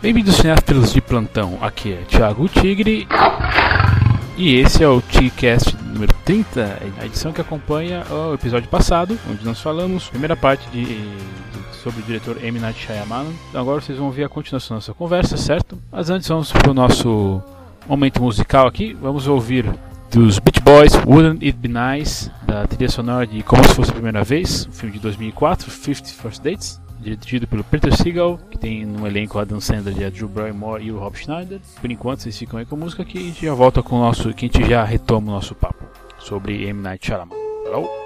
Bem-vindos cinéfilos de plantão, aqui é Thiago Tigre e esse é o T-Cast número 30, a edição que acompanha o episódio passado, onde nós falamos, primeira parte de, de sobre o diretor M. Night Shyamalan. Então agora vocês vão ver a continuação da nossa conversa, certo? Mas antes vamos para o nosso momento musical aqui, vamos ouvir dos Beach Boys, Wouldn't It Be Nice, da trilha sonora de Como Se Fosse a Primeira Vez, um filme de 2004, 50 First Dates dirigido pelo Peter Seagal, que tem no elenco Adam Sandler, a Drew Barrymore e o Rob Schneider. Por enquanto, vocês ficam aí com música que a gente já volta com o nosso, que a gente já retoma o nosso papo sobre M Night Shyamalan. Hello?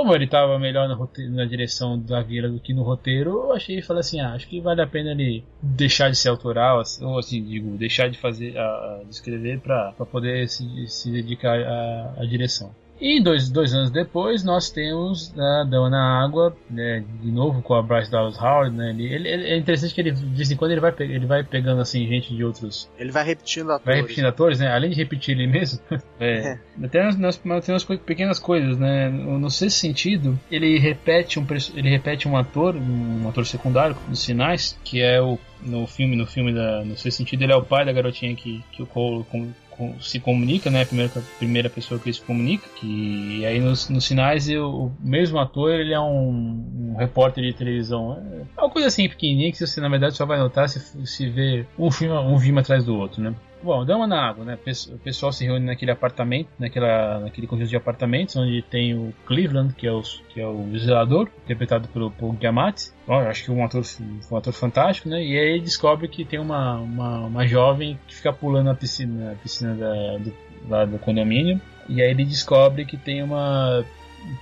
Como ele estava melhor roteiro, na direção da vila do que no roteiro, eu achei e falei assim, ah, acho que vale a pena ele deixar de ser autoral, ou assim, digo, deixar de fazer, a, de escrever para poder se, se dedicar à, à direção. E dois, dois anos depois nós temos a Dama na Água, né, de novo com a Bryce Dallas Howard. Né, ele, ele, é interessante que ele, de vez em quando ele vai, ele vai pegando assim gente de outros. Ele vai repetindo atores. Vai repetindo atores, né? Além de repetir ele mesmo. é, é. Até nas, nas pequenas coisas, né? No sexto sentido, ele repete um, ele repete um ator, um ator secundário nos sinais, que é o no filme, no filme da, no sexto sentido, ele é o pai da garotinha que, que o Cole se comunica, né? A primeira, a primeira pessoa que ele se comunica. Que aí nos, nos sinais o mesmo ator ele é um, um, repórter de televisão. É uma coisa assim pequenininha que você na verdade só vai notar se, se vê um filme, um filme atrás do outro, né? Bom, Dama na Água, né? O pessoal se reúne naquele apartamento, naquela, naquele conjunto de apartamentos, onde tem o Cleveland, que é o, que é o zelador, interpretado pelo Paul Giamatti. Bom, acho que um ator, um ator fantástico, né? E aí ele descobre que tem uma, uma, uma jovem que fica pulando na piscina, na piscina da, do, lá do condomínio. E aí ele descobre que tem uma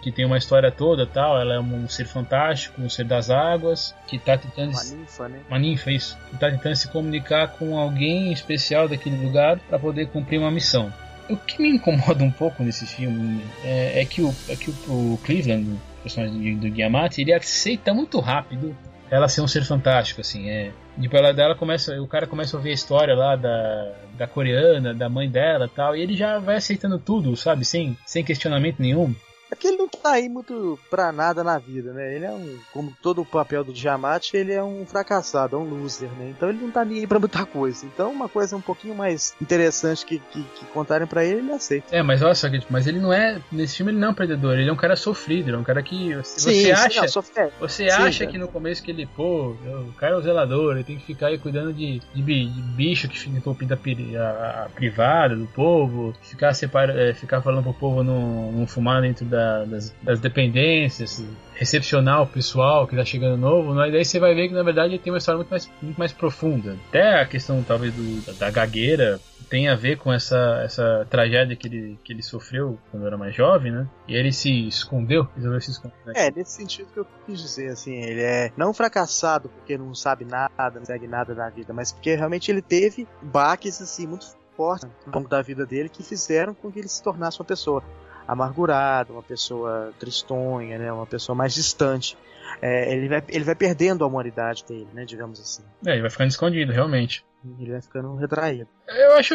que tem uma história toda tal. Ela é um ser fantástico, um ser das águas, que está tentando. Uma ninfa, né? Uma ninfa, isso. Que tá tentando se comunicar com alguém especial daquele lugar para poder cumprir uma missão. O que me incomoda um pouco nesse filme é, é que, o, é que o, o Cleveland, o personagem do, do ele aceita muito rápido ela ser um ser fantástico, assim, é. Depois ela dela começa, o cara começa a ouvir a história lá da, da coreana, da mãe dela tal, e ele já vai aceitando tudo, sabe, sem, sem questionamento nenhum. É que ele não tá aí muito pra nada na vida, né? Ele é um. Como todo o papel do Diamante, ele é um fracassado, é um loser, né? Então ele não tá nem aí pra muita coisa. Então uma coisa um pouquinho mais interessante que, que, que contarem pra ele, ele aceita. É, mas olha só, mas ele não é. Nesse filme ele não é um perdedor, ele é um cara sofrido, ele é um cara que. Você sim, acha. Sim, não, você sim, acha é. que no começo que ele, pô, o cara é o zelador, ele tem que ficar aí cuidando de, de, de bicho que fica entupindo a, a, a, privada do povo, ficar, separa, é, ficar falando pro povo não, não fumar dentro da, das, das dependências, recepcionar o pessoal que tá chegando novo, mas daí você vai ver que na verdade ele tem uma história muito mais, muito mais profunda. Até a questão talvez do, da gagueira tem a ver com essa, essa tragédia que ele, que ele sofreu quando era mais jovem, né? E ele se escondeu, resolveu se esconder. É, nesse sentido que eu quis dizer, assim, ele é não fracassado porque não sabe nada, não segue nada da vida, mas porque realmente ele teve baques, assim, muito fortes ao longo da vida dele que fizeram com que ele se tornasse uma pessoa amargurado, uma pessoa tristonha, né, uma pessoa mais distante. É, ele, vai, ele vai perdendo a humanidade dele, né, digamos assim. É, ele vai ficando escondido, realmente. Ele vai ficando retraído. Eu acho.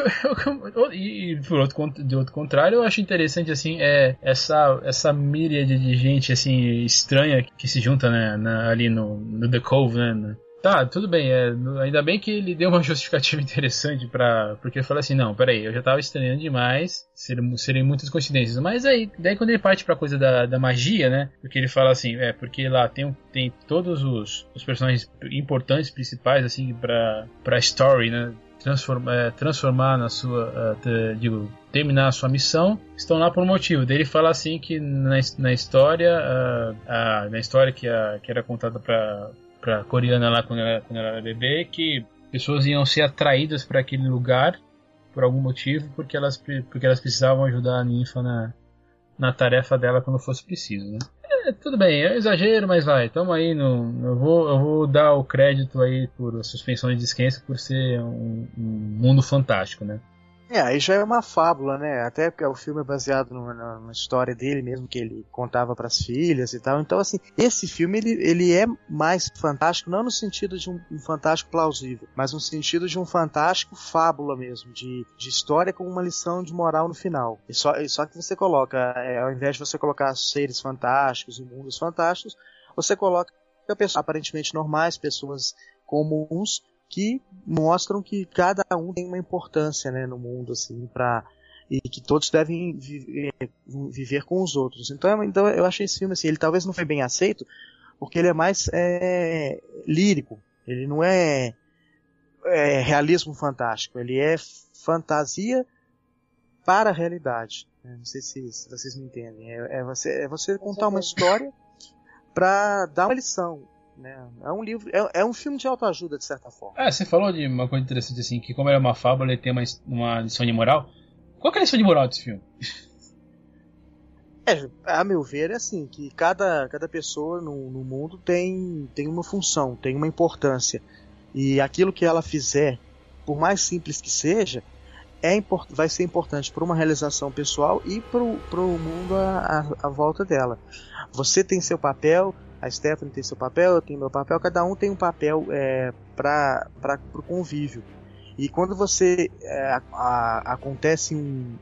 e por outro, de outro contrário, eu acho interessante assim é essa essa míriade de gente assim estranha que se junta né, na, ali no, no The Cove, né? Tá, tudo bem. É, ainda bem que ele deu uma justificativa interessante para Porque ele falou assim: não, peraí, eu já tava estranhando demais, seriam, seriam muitas coincidências. Mas aí, daí quando ele parte pra coisa da, da magia, né? Porque ele fala assim: é, porque lá tem, tem todos os, os personagens importantes, principais, assim, pra, pra story, né? Transforma, é, transformar na sua. Te, digo, terminar a sua missão, estão lá por um motivo. Daí ele fala assim que na, na história, uh, na história que, a, que era contada para pra coreana lá quando ela, quando ela era bebê que pessoas iam ser atraídas para aquele lugar por algum motivo porque elas, porque elas precisavam ajudar a ninfa na, na tarefa dela quando fosse preciso, né? É, tudo bem, é exagero, mas vai. Tamo aí no. Eu vou, eu vou dar o crédito aí por suspensão de descanso por ser um, um mundo fantástico, né? É, aí já é uma fábula, né? Até porque o filme é baseado numa, numa história dele mesmo, que ele contava para as filhas e tal. Então, assim, esse filme ele, ele é mais fantástico, não no sentido de um, um fantástico plausível, mas no sentido de um fantástico fábula mesmo, de, de história com uma lição de moral no final. E só, e só que você coloca, é, ao invés de você colocar seres fantásticos e mundos fantásticos, você coloca pessoas aparentemente normais, pessoas comuns, que mostram que cada um tem uma importância né, no mundo assim para e que todos devem viver, viver, com os outros. Então, então eu achei esse filme assim, ele talvez não foi bem aceito porque ele é mais é, lírico, ele não é, é, realismo fantástico, ele é fantasia para a realidade. Não sei se, se vocês me entendem. É, é, você, é você contar uma história para dar uma lição. Né? É um livro, é, é um filme de autoajuda, de certa forma. É, você falou de uma coisa interessante assim, que como é uma fábula, ele tem uma, uma lição de moral. Qual é a lição de moral desse filme? É, a meu ver, é assim, que cada, cada pessoa no, no mundo tem, tem uma função, tem uma importância. E aquilo que ela fizer, por mais simples que seja, é vai ser importante para uma realização pessoal e para o mundo à, à, volta dela. Você tem seu papel, a Stephanie tem seu papel, eu tenho meu papel, cada um tem um papel é, para o convívio. E quando você é, a, acontece um,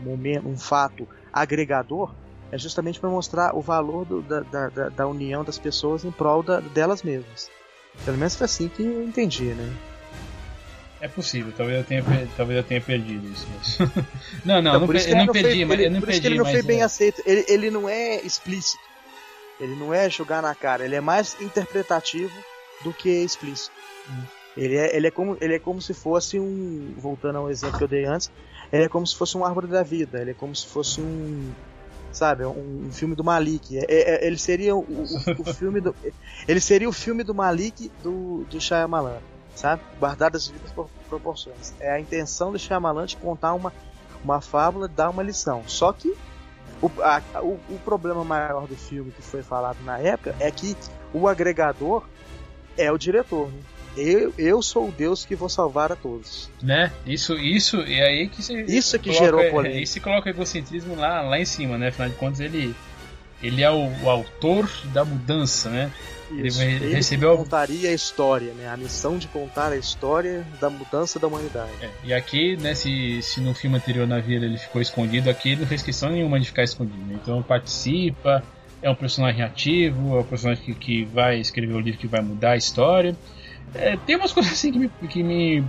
um, momento, um fato agregador, é justamente para mostrar o valor do, da, da, da, união das pessoas em prol da, delas mesmas. Pelo menos foi assim que eu entendi, né? É possível, talvez eu tenha, talvez eu tenha perdido isso. Mas... não, não, então, eu não, perdi, mas eu não por perdi. Isso que ele não foi bem é... aceito. Ele, ele não é explícito. Ele não é jogar na cara, ele é mais interpretativo do que explícito. Hum. Ele, é, ele, é como, ele é como se fosse um. Voltando ao exemplo que eu dei antes, ele é como se fosse um árvore da vida, ele é como se fosse um. Sabe, um, um filme do Malik. É, é, ele seria o, o, o, filme do. Ele seria o filme do Malik do, do Shyamalan, sabe? Guardado as devidas proporções. É a intenção do Shyamalan de contar uma, uma fábula, dar uma lição. Só que o, a, o, o, problema maior do filme que foi falado na época é que o agregador é o diretor. Né? Eu, eu sou o Deus que vou salvar a todos. Né? Isso, isso, e aí que você. Isso que coloca, gerou polêmica. Isso coloca o egocentrismo lá, lá em cima, né? Afinal de contas, ele, ele é o, o autor da mudança, né? Ele, vai, ele recebeu contaria a história, né? A missão de contar a história da mudança da humanidade. É, e aqui, né, se, se no filme anterior na vila ele ficou escondido, aqui ele não fez questão nenhuma de ficar escondido. Então participa, é um personagem ativo, é um personagem que, que vai escrever o livro que vai mudar a história. É, tem umas coisas assim que me, que me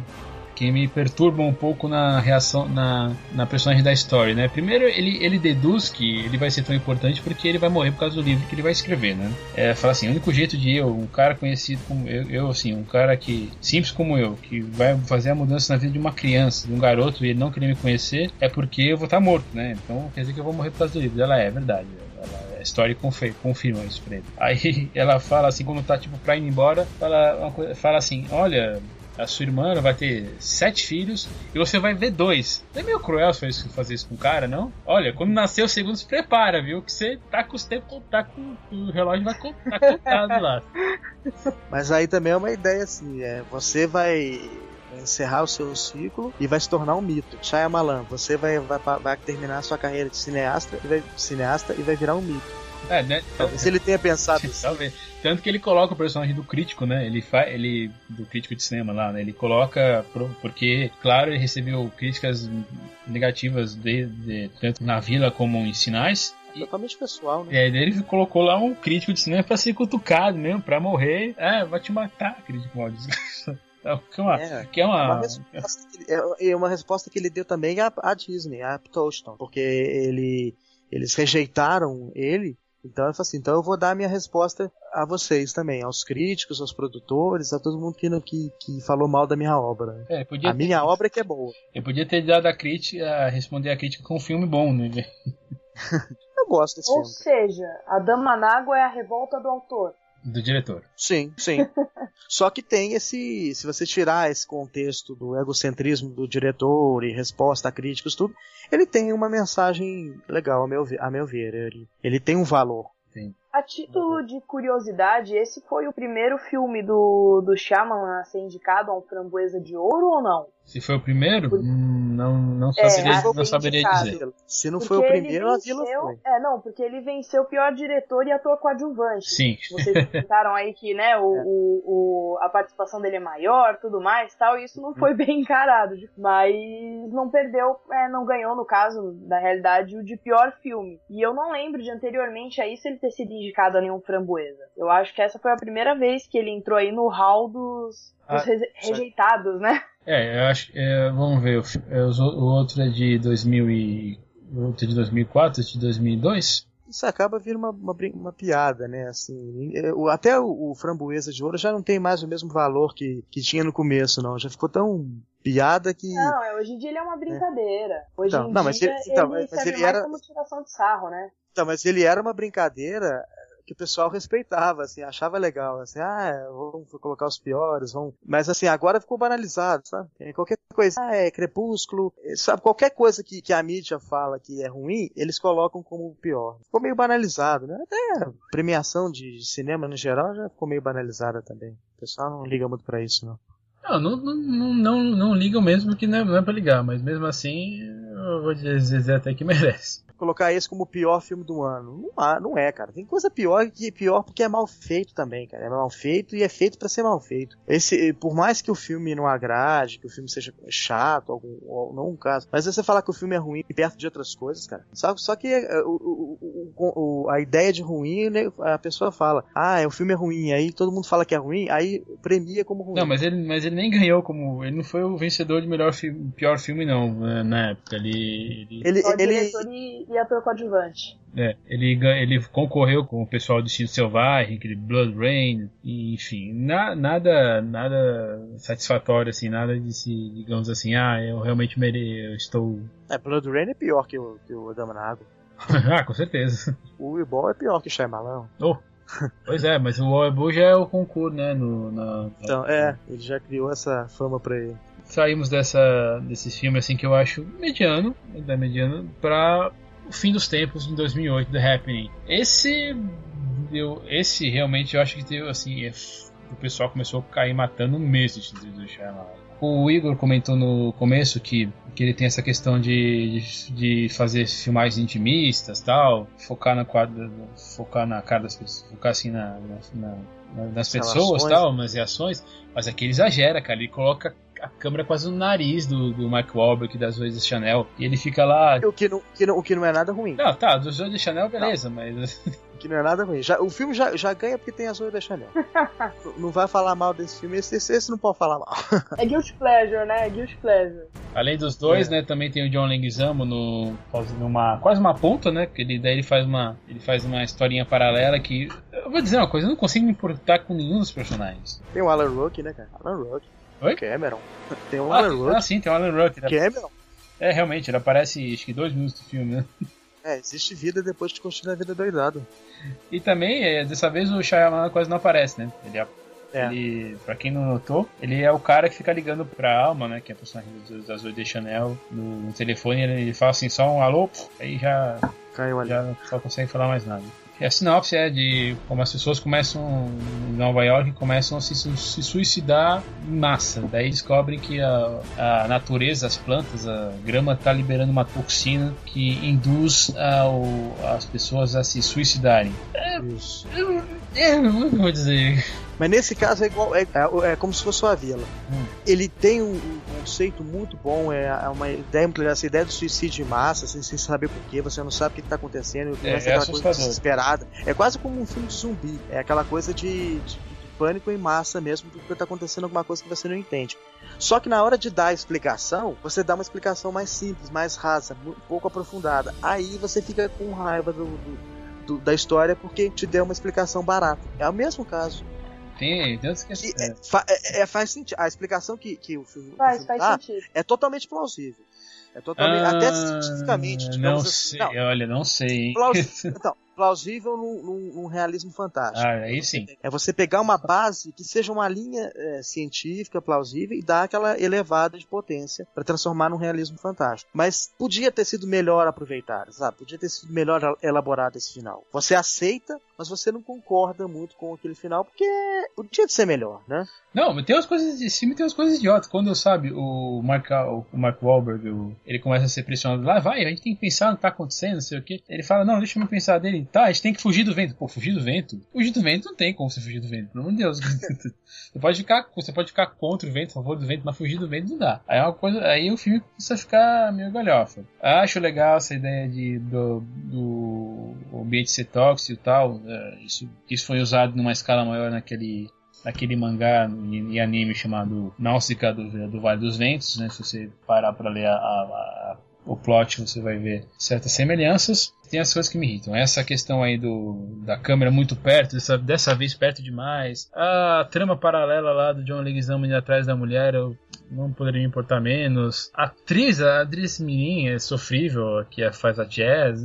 que me perturbam um pouco na reação na, na personagem da história, né? Primeiro, ele, ele deduz que ele vai ser tão importante porque ele vai morrer por causa do livro que ele vai escrever, né? É, fala assim, o único jeito de eu, um cara conhecido como eu, eu assim, um cara que simples como eu, que vai fazer a mudança na vida de uma criança, de um garoto e ele não querer me conhecer, é porque eu vou estar morto, né? Então quer dizer que eu vou morrer por causa do livro. Ela é, é verdade. A história confirma isso pra ele. Aí ela fala assim, quando tá tipo pra ir embora, fala, fala assim: Olha, a sua irmã vai ter sete filhos e você vai ver dois. É meio cruel fazer isso com o cara, não? Olha, quando nascer o segundo, se prepara, viu? Que você tá com os tempos, tá com o relógio vai tá contado lá. Mas aí também é uma ideia assim, é, você vai encerrar o seu ciclo e vai se tornar um mito. Shyamalan, você vai, vai, vai terminar a sua carreira de cineasta e vai, cineasta e vai virar um mito. É, né? Talvez ele tenha pensado isso. Talvez. Tanto que ele coloca o personagem do crítico, né? Ele faz, ele do crítico de cinema lá, né? Ele coloca porque, claro, ele recebeu críticas negativas de, de tanto na vila como em sinais. Totalmente pessoal, né? É, ele colocou lá um crítico de cinema pra ser cutucado mesmo, pra morrer. É, vai te matar, crítico mal é, Que é uma, é, que é uma... Uma, resposta que ele, é, é uma resposta que ele deu também à, à Disney, à Tolston, porque ele, eles rejeitaram ele então eu falo assim, então eu vou dar a minha resposta a vocês também, aos críticos, aos produtores, a todo mundo que, que, que falou mal da minha obra. É, a ter, minha obra é que é boa. Eu podia ter dado a crítica, responder a crítica com um filme bom, né? eu gosto desse Ou filme. Ou seja, a Dama Nágua é a revolta do autor. Do diretor. Sim, sim. Só que tem esse. Se você tirar esse contexto do egocentrismo do diretor e resposta a críticos, tudo, ele tem uma mensagem legal, a meu, a meu ver. Ele, ele tem um valor. Sim. A título de curiosidade, esse foi o primeiro filme do, do Shyamalan a ser indicado a um Framboesa de Ouro ou não? Se foi o primeiro, Por... não, não é, saberia, é, não saberia dizer. Se não porque foi o primeiro, venceu, a Vila foi. É, não, porque ele venceu o pior diretor e ator coadjuvante. Sim. Vocês comentaram aí que, né, o, é. o, o, a participação dele é maior, tudo mais tal, e isso não foi bem encarado. Mas não perdeu, é, não ganhou, no caso, da realidade, o de pior filme. E eu não lembro de anteriormente a isso ele ter sido indicado a nenhum framboesa. Eu acho que essa foi a primeira vez que ele entrou aí no hall dos, dos ah, rejeitados, né? É, eu acho. É, vamos ver. É, o, outro é de 2000 e, o outro é de 2004, esse de 2002. Isso acaba vir uma, uma, uma, piada, né? Assim, é, até o, o, Framboesa de Ouro já não tem mais o mesmo valor que, que tinha no começo, não. Já ficou tão piada que. Não, é, hoje em dia ele é uma brincadeira. Hoje então, em não, dia mas ele, então, ele mas ele era como tiração de sarro, né? Então, mas ele era uma brincadeira que o pessoal respeitava, assim, achava legal, assim, ah, vamos colocar os piores, vamos... Mas, assim, agora ficou banalizado, sabe? É, qualquer coisa, ah, é crepúsculo, é, sabe? Qualquer coisa que, que a mídia fala que é ruim, eles colocam como o pior. Ficou meio banalizado, né? Até premiação de cinema no geral já ficou meio banalizada também. O pessoal não liga muito para isso, não. Não, não, não, não, não ligam mesmo porque não é, não é pra ligar, mas mesmo assim eu vou dizer até que merece colocar esse como o pior filme do ano. Não, há, não é, cara. Tem coisa pior que pior porque é mal feito também, cara. É mal feito e é feito para ser mal feito. Esse, por mais que o filme não agrade, que o filme seja chato, algum, ou não um caso, mas você falar que o filme é ruim perto de outras coisas, cara. Só, só que é, o, o, o, a ideia de ruim, né, a pessoa fala, ah, o filme é ruim, aí todo mundo fala que é ruim, aí premia como ruim. Não, mas ele, mas ele nem ganhou como. Ele não foi o vencedor de melhor filme, pior filme, não, né, na época. Ele. Ele. ele, ele e ator coadjuvante. É, ele, ele concorreu com o pessoal do Estilo Selvagem, aquele Blood Rain, enfim, na, nada nada satisfatório, assim, nada de se, digamos assim, ah, eu realmente mere, eu estou... É, Blood Rain é pior que o, que o Dama na Água. ah, com certeza. O Weeball é pior que o Shyamalan. Oh. Pois é, mas o Weeball já é o concurso, né? No, na, então, é, ele já criou essa fama pra ele. Saímos dessa, desse filme assim que eu acho mediano, da mediano, pra o fim dos tempos em 2008, The Happening. Esse, eu, esse realmente eu acho que deu assim, é, o pessoal começou a cair matando mesmo do Shyamalan. O Igor comentou no começo que, que ele tem essa questão de, de, de fazer filmagens intimistas tal, focar na quadra, focar na cara das pessoas, focar assim na, na, na nas pessoas tal, nas reações, mas aqui ele exagera, cara, ele coloca a câmera quase no nariz do, do Mark Wahlberg das Zoe Chanel. E ele fica lá. O que não, que não, o que não é nada ruim. Não, tá, dos Zoe Chanel, beleza, não. mas. Que não é nada ruim. Já, o filme já, já ganha porque tem a Zoe Chanel. não vai falar mal desse filme, esse, esse, esse não pode falar mal. é Guilty Pleasure, né? É Guilty Pleasure. Além dos dois, é. né, também tem o John Leguizamo no fazendo uma quase uma ponta, né? Que ele daí ele faz uma ele faz uma historinha paralela que eu vou dizer uma coisa, eu não consigo me importar com nenhum dos personagens. Tem o Alan Rook, né, cara? Alan Rook. Oi? Cameron. Tem o ah, Alan Ruck. Ah, sim, tem o Alan Ruck. Cameron. É, realmente, ele aparece acho que dois minutos do filme, né? É, existe vida depois de construir a vida doidado. E também, é, dessa vez, o Shyamalan quase não aparece, né? Ele, é. ele, pra quem não notou, ele é o cara que fica ligando pra Alma, né? Que é a personagem da Zoe de Chanel no, no telefone. Ele fala assim, só um alô, aí já... Caiu ali. Já só consegue falar mais nada. E a sinopse é de como as pessoas começam em Nova York começam a se, se suicidar em massa. Daí descobrem que a, a natureza, as plantas, a grama está liberando uma toxina que induz as pessoas a se suicidarem. É, Isso. Eu, eu, eu, vou dizer. Mas nesse caso é igual, é, é, é como se fosse uma vila. Hum. Ele tem um, conceito muito bom, é, é uma ideia, essa ideia do suicídio de massa, assim, sem saber porquê, você não sabe o que está acontecendo, é, é aquela coisa desesperada. É quase como um filme de zumbi, é aquela coisa de, de, de pânico em massa mesmo, porque está acontecendo alguma coisa que você não entende. Só que na hora de dar a explicação, você dá uma explicação mais simples, mais rasa, um pouco aprofundada. Aí você fica com raiva do, do, do, da história porque te deu uma explicação barata. É o mesmo caso tem, Deus que, que é, é, é, faz sentido. A explicação que, que o filme, faz, o filme faz dá sentido. é totalmente plausível. É totalmente, ah, até cientificamente. Não assim, sei, não, olha, não sei. então, plausível num, num, num, realismo fantástico. Ah, aí sim. É você pegar uma base que seja uma linha é, científica plausível e dar aquela elevada de potência para transformar num realismo fantástico. Mas podia ter sido melhor aproveitado, sabe? Podia ter sido melhor elaborado esse final. Você aceita, mas você não concorda muito com aquele final porque podia ser melhor, né? Não, tem umas coisas de cima e tem umas coisas idiotas. Quando, sabe, o Mark, o Mark Wahlberg, o, ele começa a ser pressionado lá, vai, a gente tem que pensar no que tá acontecendo, não sei o que. Ele fala, não, deixa eu pensar dele tá, a gente tem que fugir do vento. Pô, fugir do vento? Fugir do vento não tem como você fugir do vento, pelo amor de Deus. você, pode ficar, você pode ficar contra o vento, a favor do vento, mas fugir do vento não dá. Aí é uma coisa, aí o filme começa a ficar meio galhofa. Acho legal essa ideia de, do, do ambiente ser tóxico e tal. É, isso, isso foi usado numa escala maior naquele naquele mangá e anime chamado Náusica do, do Vale dos Ventos, né? Se você parar para ler a, a, o plot você vai ver certas semelhanças. Tem as coisas que me irritam. Essa questão aí do, da câmera muito perto, dessa, dessa vez perto demais. A trama paralela lá do John Leguizamo indo atrás da mulher, eu não poderia me importar menos. A atriz, a atriz menina é sofrível, que faz a jazz.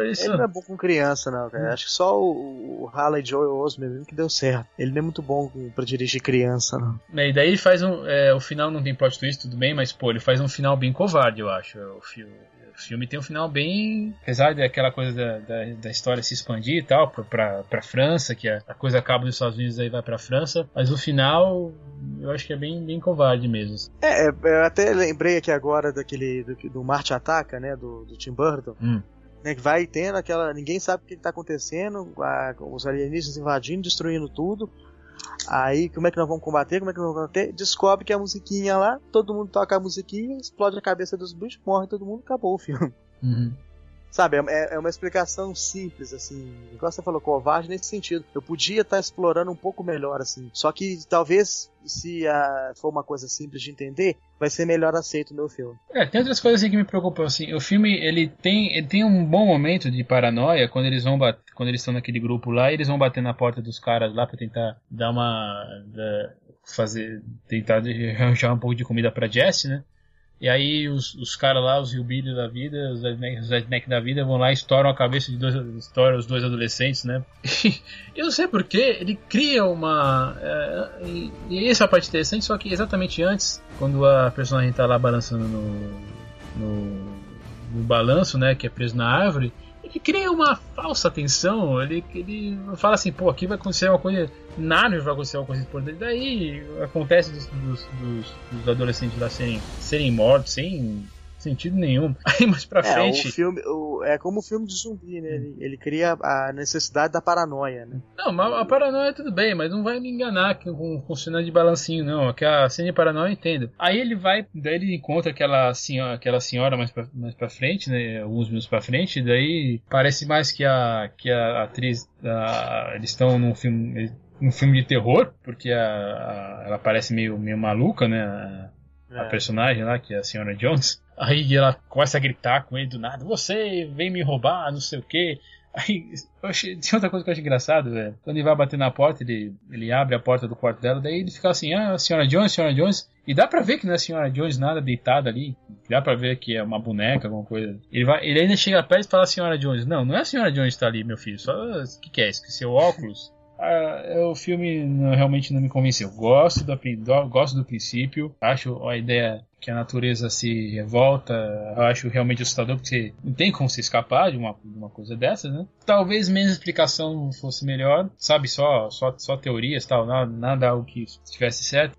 Isso... Ele não é bom com criança, não, cara. Hum. Acho que só o, o Harley Joe Osment mesmo que deu certo. Ele não é muito bom para dirigir criança, não. É, e daí ele faz um. É, o final não tem plot twist, tudo bem, mas pô, ele faz um final bem covarde, eu acho. O filme. O filme tem um final bem. Apesar daquela coisa da, da, da, história se expandir e tal, pra, pra, pra França, que a, a coisa acaba nos Estados Unidos e vai pra França, mas o final eu acho que é bem, bem covarde mesmo. É, é eu até lembrei aqui agora daquele. do, do Marte Ataca, né? Do, do Tim Burton. Hum né, que vai tendo aquela. Ninguém sabe o que está acontecendo, a, os alienígenas invadindo, destruindo tudo. Aí, como é que nós vamos combater? Como é que nós vamos combater? Descobre que a musiquinha lá, todo mundo toca a musiquinha, explode a cabeça dos bichos, morre todo mundo, acabou o filme. Uhum. Sabe, é, é, uma explicação simples, assim. Igual você falou, covarde nesse sentido. Eu podia estar tá explorando um pouco melhor, assim. Só que talvez, se a, for uma coisa simples de entender, vai ser melhor aceito o meu filme. É, tem outras coisas assim que me preocupam, assim. O filme, ele tem, ele tem um bom momento de paranoia quando eles vão quando eles estão naquele grupo lá, eles vão bater na porta dos caras lá para tentar dar uma. Da, fazer. tentar arranjar um pouco de comida pra Jess, né? E aí os, os caras lá, os Hillbilly da vida, os redneck, da vida, vão lá e estouram a cabeça de dois, estouram os dois adolescentes, né? eu não sei porquê, ele cria uma... É, e, e essa é a parte interessante, só que exatamente antes, quando a personagem tá lá balançando no, no, no balanço, né, que é preso na árvore, ele cria uma falsa tensão. Ele, ele fala assim, pô, aqui vai acontecer uma coisa. Nada vai acontecer uma coisa importante. Daí acontece dos, dos, dos, dos adolescentes lá serem, serem mortos sem sentido nenhum. Aí mais pra é, frente. O filme, o, é como o filme de zumbi, né? Ele, ele, cria a necessidade da paranoia, né? Não, mas a paranoia tudo bem, mas não vai me enganar com, com cena de balancinho, não. Que a cena de paranoia eu entendo. Aí ele vai, daí ele encontra aquela senhora, aquela senhora mais pra, mais pra frente, né? Alguns minutos pra frente, daí parece mais que a, que a atriz. A, eles estão num filme. Um filme de terror, porque a, a, ela parece meio, meio maluca, né? A, a é. personagem lá, que é a senhora Jones. Aí ela começa a gritar com ele do nada: Você vem me roubar, não sei o que. Aí, achei, tem outra coisa que eu acho engraçado, velho. Quando ele vai bater na porta, ele, ele abre a porta do quarto dela, daí ele fica assim, ah, senhora Jones, senhora Jones. E dá pra ver que não é a senhora Jones nada deitada ali. Dá pra ver que é uma boneca, alguma coisa. Ele, vai, ele ainda chega perto e fala senhora Jones. Não, não é a senhora Jones que tá ali, meu filho. Só, o que, que é isso? Que seu óculos? Ah, o filme não, realmente não me convenceu. Gosto do, gosto do princípio, acho a ideia que a natureza se revolta, eu acho realmente assustador, porque não tem como se escapar de uma, de uma coisa dessa, né? Talvez menos explicação fosse melhor, sabe? Só, só, só teorias tal, nada, nada algo que estivesse certo.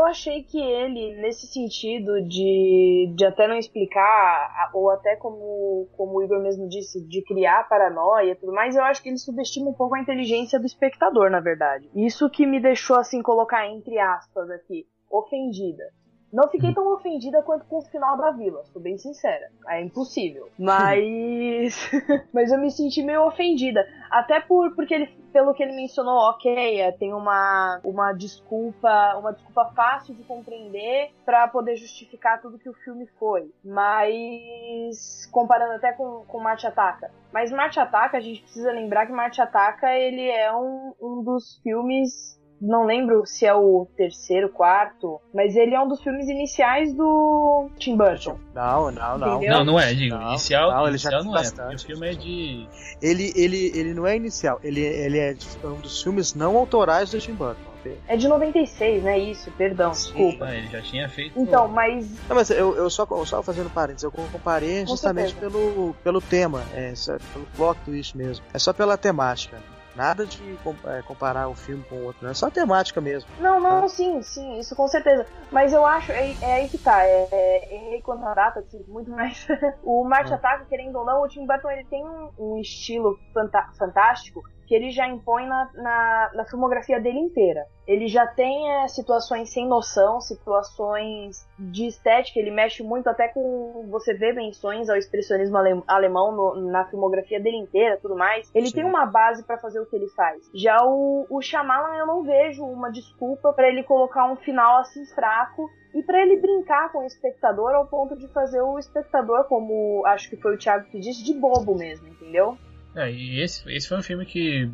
Eu achei que ele, nesse sentido de, de até não explicar, ou até como, como o Igor mesmo disse, de criar paranoia e tudo mais, eu acho que ele subestima um pouco a inteligência do espectador, na verdade. Isso que me deixou, assim, colocar entre aspas aqui, ofendida. Não fiquei tão ofendida quanto com o final da vila, sou bem sincera. É impossível. Mas. mas eu me senti meio ofendida. Até por porque ele, pelo que ele mencionou, ok, é, tem uma, uma desculpa, uma desculpa fácil de compreender para poder justificar tudo que o filme foi. Mas. comparando até com, com Marte Ataca. Mas Marte Ataca, a gente precisa lembrar que Marte Ataca ele é um, um dos filmes não lembro se é o terceiro, quarto, mas ele é um dos filmes iniciais do Tim Burton. Não, não, não. Entendeu? Não, não é, digo, não, inicial, não, ele inicial já não é, bastante. O filme é de... Ele, ele, ele não é inicial, ele, ele é um dos filmes não autorais do Tim Burton. É de 96, né? Isso, perdão, Sim. desculpa. Ah, ele já tinha feito. Então, mas. Não, mas eu, eu só, só fazendo parênteses, eu comparei justamente pelo, pelo tema, é, pelo plot twist mesmo. É só pela temática. Nada de é, comparar um filme com o outro, né? É só a temática mesmo. Não, não, tá? sim, sim, isso com certeza. Mas eu acho, é, é aí que tá, é, é, errei quanto a data, assim, muito mais. o Marte ah. Ataca, querendo ou não, o Tim Burton ele tem um, um estilo fantástico que ele já impõe na, na, na filmografia dele inteira. Ele já tem é, situações sem noção, situações de estética, ele mexe muito até com. Você vê menções ao expressionismo alemão no, na filmografia dele inteira tudo mais. Ele Sim. tem uma base para fazer o que ele faz. Já o, o Shyamalan, eu não vejo uma desculpa para ele colocar um final assim fraco e para ele brincar com o espectador ao ponto de fazer o espectador, como acho que foi o Thiago que disse, de bobo mesmo, entendeu? É, e esse, esse foi um filme que,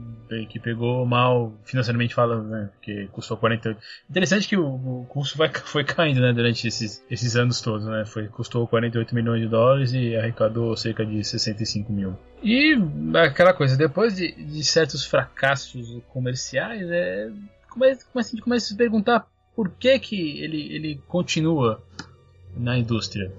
que pegou mal financeiramente falando, né? Que custou 48. Interessante que o, o custo vai, foi caindo, né? Durante esses, esses anos todos, né? Foi, custou 48 milhões de dólares e arrecadou cerca de 65 mil. E aquela coisa, depois de, de certos fracassos comerciais, é, começa, começa, começa a se perguntar por que, que ele, ele continua na indústria.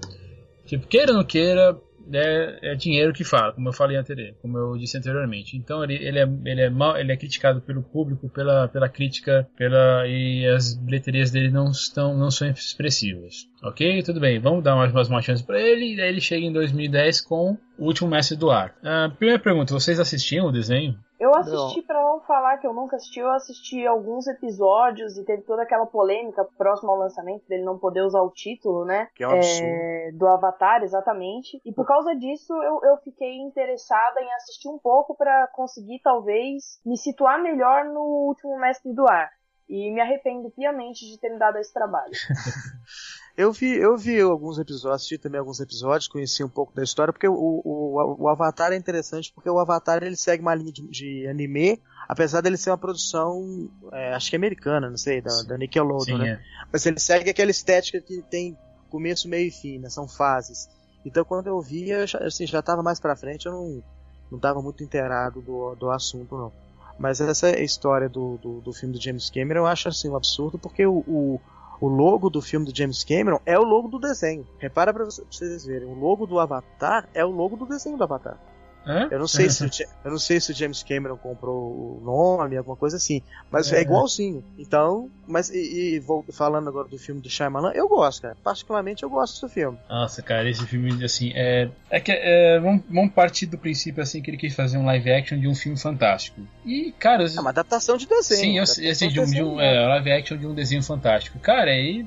Tipo, queira ou não queira, é, é, dinheiro que fala, como eu falei anterior, como eu disse anteriormente. Então ele, ele, é, ele, é mal, ele é criticado pelo público, pela, pela crítica, pela e as bilheterias dele não estão não são expressivas. Ok, tudo bem, vamos dar mais, mais uma chance para ele. E aí ele chega em 2010 com O Último Mestre do Ar. Uh, primeira pergunta: vocês assistiam o desenho? Eu assisti, para não falar que eu nunca assisti, eu assisti alguns episódios e teve toda aquela polêmica próximo ao lançamento dele não poder usar o título, né? Que é é, do Avatar, exatamente. E por causa disso eu, eu fiquei interessada em assistir um pouco para conseguir, talvez, me situar melhor no último Mestre do Ar. E me arrependo piamente de ter me dado esse trabalho. Eu vi, eu vi alguns episódios, assisti também alguns episódios, conheci um pouco da história, porque o, o, o Avatar é interessante, porque o Avatar ele segue uma linha de, de anime, apesar dele ser uma produção, é, acho que americana, não sei, da, da Nickelodeon, Sim, né? É. Mas ele segue aquela estética que tem começo, meio e fim, né? São fases. Então quando eu vi, eu já, assim, já tava mais pra frente, eu não, não tava muito inteirado do, do assunto, não. Mas essa história do, do, do filme do James Cameron eu acho assim um absurdo, porque o, o o logo do filme do James Cameron é o logo do desenho. Repara pra vocês verem, o logo do Avatar é o logo do desenho do Avatar. Eu não sei se o, eu não sei se o James Cameron comprou o nome, alguma coisa assim, mas é, é igualzinho. Então, mas e, e vou falando agora do filme do Shyamalan, eu gosto, cara. Particularmente eu gosto do filme. Nossa, cara, esse filme assim é é que é, vamos, vamos partir do princípio assim que ele quis fazer um live action de um filme fantástico. E cara, é uma adaptação de desenho. Sim, eu, assim, de um, de um é, live action de um desenho fantástico. Cara, aí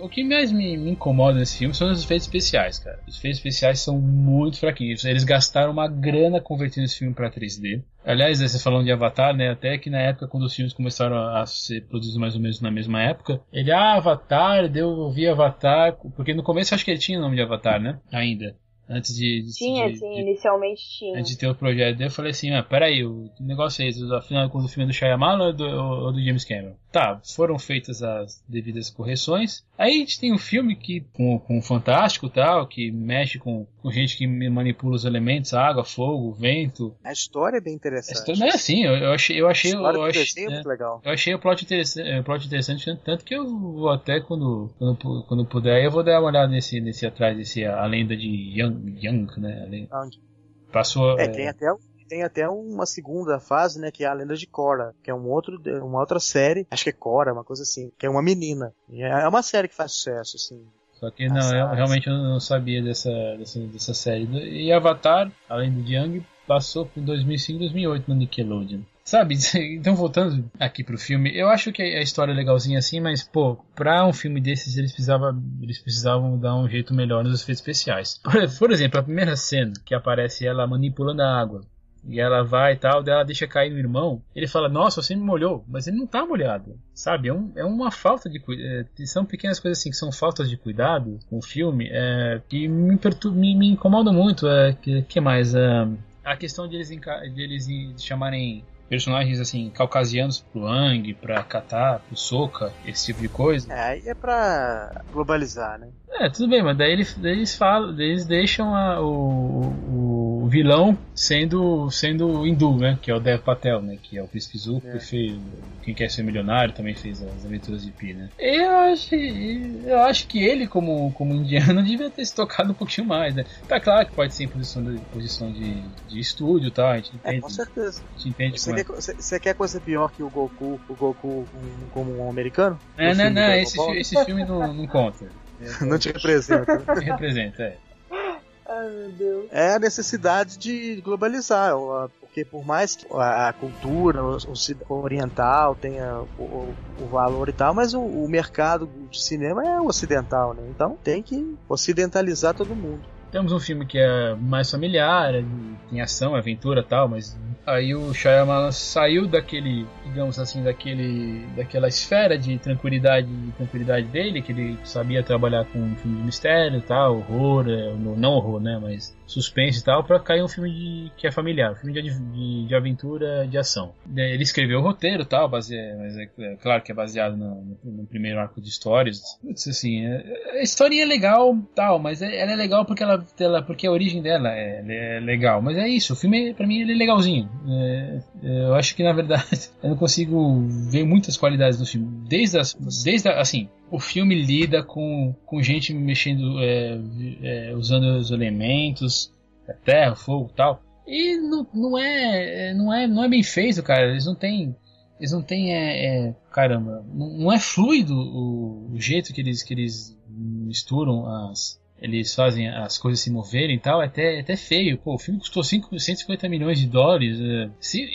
o que mais me, me, incomoda nesse filme são os efeitos especiais, cara. Os efeitos especiais são muito fraquinhos. Eles gastaram uma grana convertendo esse filme para 3D. Aliás, vocês falam de Avatar, né? Até que na época, quando os filmes começaram a ser produzidos mais ou menos na mesma época, ele, ah, Avatar, deu, eu vi Avatar, porque no começo acho que ele tinha o nome de Avatar, né? Ainda. Antes de. Tinha, de, sim, de, inicialmente tinha. Antes de ter o projeto dele, eu falei assim: ah, peraí, o negócio é esse, afinal, quando o filme é do Shyamalan ou do, ou do James Cameron? Tá, foram feitas as devidas correções. Aí a gente tem um filme que, com, com fantástico tal, que mexe com, com gente que manipula os elementos, água, fogo, vento. A história é bem interessante. A história, não é assim, eu, eu achei. Eu achei, eu, achei, é muito legal. eu achei o plot interessante, o plot interessante, tanto que eu vou até quando, quando, quando puder, eu vou dar uma olhada nesse, nesse atrás, desse A Lenda de Young Young, né? Young. Passou. É, é... Tem, até, tem até uma segunda fase, né? Que é a Lenda de Cora, que é um outro, uma outra série, acho que é Cora, uma coisa assim, que é uma menina. É uma série que faz sucesso, assim. Só que não, eu realmente eu não sabia dessa, dessa, dessa série. E Avatar, além do Young, passou em 2005 2008 no Nickelodeon. Sabe, então voltando aqui pro filme, eu acho que a história é legalzinha assim, mas, pô, pra um filme desses eles precisavam, eles precisavam dar um jeito melhor nos efeitos especiais. Por, por exemplo, a primeira cena que aparece ela manipulando a água. E ela vai e tal, dela deixa cair no irmão. Ele fala, nossa, você me molhou. Mas ele não tá molhado. Sabe? É, um, é uma falta de cuidado. É, são pequenas coisas assim que são faltas de cuidado com o filme é, que me, me, me incomodam muito. É, que, que mais? É, a questão de eles, de eles chamarem personagens assim, caucasianos pro Ang, pra Katar, pro Soka, esse tipo de coisa. É, aí é pra globalizar, né? É, tudo bem, mas daí eles, eles falam, eles deixam a, o, o vilão sendo sendo hindu, né? Que é o Dev Patel, né? Que é o príncipe é. que fez Quem Quer Ser Milionário, também fez as Aventuras de Pi, né? Eu acho, eu acho que ele, como, como indiano, devia ter se tocado um pouquinho mais, né? Tá claro que pode ser em posição de, posição de, de estúdio e tá? tal, a gente entende. É, com certeza. A gente entende você, quer, você, você quer coisa pior que o Goku, o Goku como um americano? É, não, não, esse, esse filme não, não conta. não te representa. Não me representa, é. Deus. É a necessidade de globalizar, porque por mais que a cultura oriental tenha o, o valor e tal, mas o, o, mercado de cinema é ocidental, né? Então tem que ocidentalizar todo mundo. Temos um filme que é mais familiar, tem ação, aventura tal, mas Aí o Shyamalan saiu daquele, digamos assim, daquele, daquela esfera de tranquilidade, de tranquilidade dele, que ele sabia trabalhar com um filme de mistério, tal, horror, é, não horror, né, mas suspense e tal, para cair um filme de, que é familiar, um filme de, de, de aventura, de ação. Ele escreveu o roteiro, tal, base, mas é, é, claro que é baseado no, no, primeiro arco de histórias. Putz, assim, é, a história é legal, tal, mas é, ela é legal porque ela, ela porque a origem dela é, é legal. Mas é isso, o filme para mim ele é legalzinho. É, é, eu acho que na verdade eu não consigo ver muitas qualidades do filme. Desde, as, desde a, assim, o filme lida com, com gente mexendo, é, é, usando os elementos, terra, fogo tal. E não, não, é, não, é, não é bem feito, cara. Eles não têm. Eles não têm. É, é caramba, não, não, é fluido o, o, jeito que eles, que eles misturam as, eles fazem as coisas se moverem e tal, é até, é até feio. Pô, o filme custou 5, 150 milhões de dólares. É, se,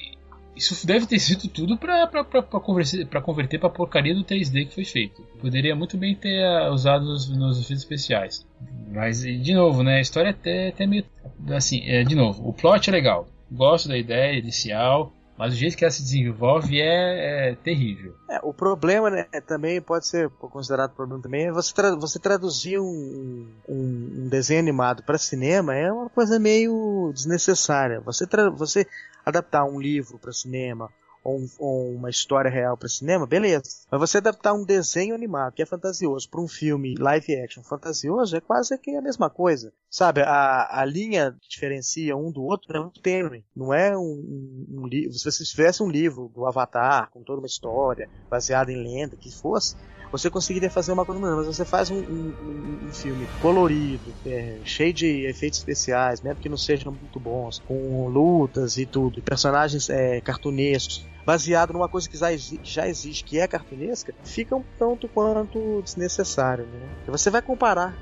isso deve ter sido tudo pra, pra, pra, pra, converter, pra porcaria do 3D que foi feito. Poderia muito bem ter uh, usado nos, nos efeitos especiais. Mas, de novo, né? A história é até, até meio. Assim, é, de novo, o plot é legal. Gosto da ideia inicial. Mas o jeito que ela se desenvolve é, é terrível. É, o problema, né, também pode ser considerado problema também, é você, tra você traduzir um, um, um desenho animado para cinema é uma coisa meio desnecessária. Você, você adaptar um livro para cinema ou, ou, uma história real para cinema, beleza. Mas você adaptar um desenho animado que é fantasioso para um filme live action fantasioso é quase que a mesma coisa. Sabe, a, a linha que diferencia um do outro é muito tênue. Não é um, um, um livro. Se você tivesse um livro do Avatar com toda uma história baseada em lenda que fosse, você conseguiria fazer uma coisa, mas você faz um, um, um filme colorido, é, cheio de efeitos especiais, mesmo que não sejam muito bons, com lutas e tudo, personagens é, cartunescos, baseado numa coisa que já, já existe, que é cartunesca, fica um tanto quanto desnecessário, né? Você vai comparar,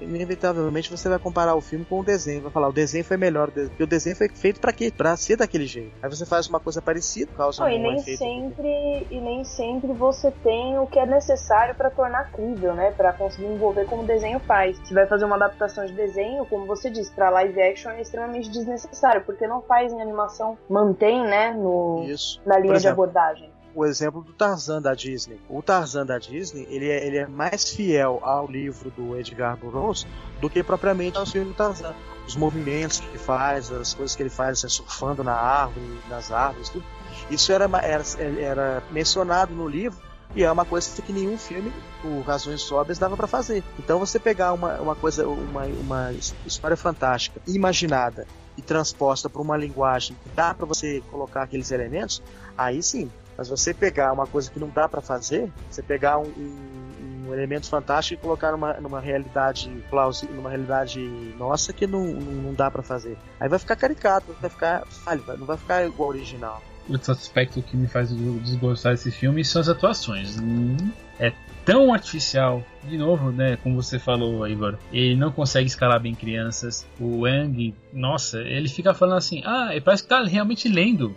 inevitavelmente você vai comparar o filme com o desenho, vai falar o desenho foi melhor, porque o desenho foi feito para quê? Para ser daquele jeito. Aí você faz uma coisa parecida, causa Não, um e nem sempre e nem sempre você tem o que é necessário para tornar crível, né? Para conseguir envolver como o desenho faz. Se vai fazer uma adaptação de desenho, como você disse, para live action é extremamente desnecessário, porque não faz em animação, mantém, né, no Isso. na linha Por de exemplo, abordagem. o exemplo do Tarzan da Disney. O Tarzan da Disney, ele é, ele é mais fiel ao livro do Edgar Burroughs do que propriamente ao filme do Tarzan. Os movimentos que ele faz, as coisas que ele faz, assim, surfando na árvore, nas árvores, tudo. Isso era, era, era mencionado no livro e é uma coisa que nenhum filme, por razões óbvias, dava para fazer. Então você pegar uma, uma coisa, uma, uma história fantástica, imaginada e transposta para uma linguagem que dá para você colocar aqueles elementos, aí sim. Mas você pegar uma coisa que não dá para fazer, você pegar um, um, um elemento fantástico e colocar numa, numa realidade plausível, numa realidade nossa que não, não, dá para fazer. Aí vai ficar caricato, vai ficar falho, não vai ficar igual ao original. Outro aspecto que me faz desgostar desse filme são as atuações. Hum, É tão artificial. De novo, né, como você falou, Igor, ele não consegue escalar bem crianças. O Wang, nossa, ele fica falando assim, ah, parece que tá realmente lendo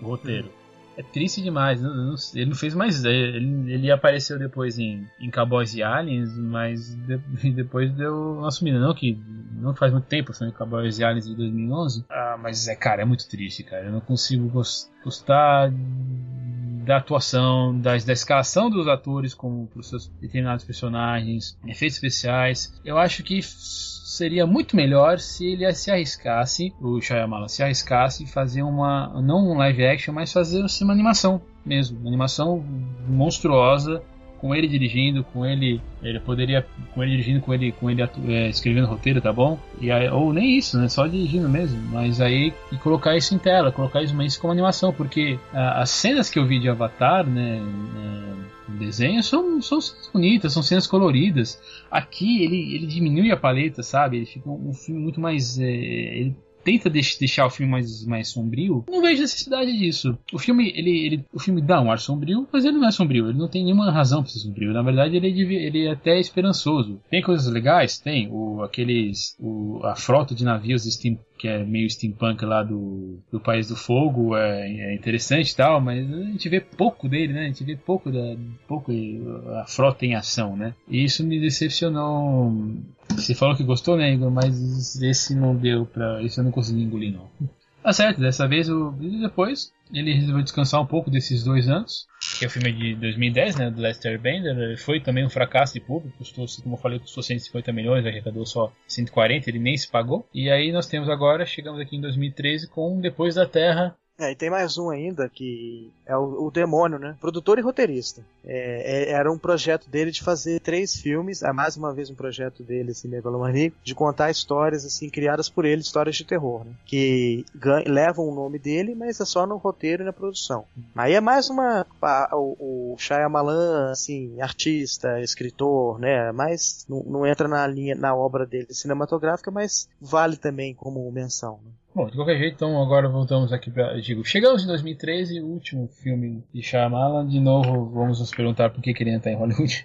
o roteiro. É triste demais. não- não- Ele não fez mais. Ele, ele apareceu depois em, em Cowboys e Aliens, mas de- depois deu uma sumida. Não que não faz muito tempo, são Cowboys e Aliens de 2011. Ah, mas é, cara, é muito triste, cara. Eu não consigo gos- gostar da atuação, da, da escalação dos atores como para os seus determinados personagens, efeitos especiais. Eu acho que seria muito melhor se ele se arriscasse, o Shyamalan se arriscasse em fazer uma, não um live action, mas fazer uma animação mesmo, uma animação monstruosa com ele dirigindo, com ele, ele poderia, com ele dirigindo, com ele, com ele é, escrevendo roteiro, tá bom? E aí, ou nem isso, né? Só dirigindo mesmo, mas aí e colocar isso em tela, colocar isso, isso como animação, porque ah, as cenas que eu vi de Avatar, né, é, desenho são, são bonitas, são cenas coloridas. Aqui ele, ele diminui a paleta, sabe? Ele fica um, um filme muito mais, é, ele tenta deix- deixar o filme mais, mais sombrio, não vejo necessidade disso. O filme, ele, ele, o filme dá um ar sombrio, mas ele não é sombrio, ele não tem nenhuma razão para ser sombrio. Na verdade, ele, é ele é até esperançoso. Tem coisas legais? Tem. O, aqueles, o, a frota de navios steam, que é meio steampunk lá do, do País do Fogo, é, é interessante e tal, mas a gente vê pouco dele, né? A gente vê pouco da, pouco a frota em ação, né? E isso me decepcionou você falou que gostou, né, Igor? Mas esse não deu pra. Esse eu não consegui engolir, não. Tá certo, dessa vez o. Depois ele resolveu descansar um pouco desses dois anos. Que é o filme de 2010, né? Do Lester Bender. Foi também um fracasso de público. Custou, como eu falei, custou 150 milhões, arrecadou só 140, ele nem se pagou. E aí nós temos agora, chegamos aqui em 2013 com Depois da Terra. É, e tem mais um ainda que é o, o Demônio, né? Produtor e roteirista. É, é- era um projeto dele de fazer três filmes, é mais uma vez um projeto dele, assim, megalomaníaco, de contar histórias, assim, criadas por ele, histórias de terror, né? Que levam o nome dele, mas é só no roteiro e na produção. Aí é mais uma. a- o, o Shyamalan, assim, artista, escritor, né? Mas não, não entra na linha, na obra dele cinematográfica, mas vale também como menção, né? Bom, de qualquer jeito, então agora voltamos aqui para. Digo, chegamos em 2013, o último filme de Shyamalan. De novo, vamos nos perguntar por que que ele ainda tá em Hollywood.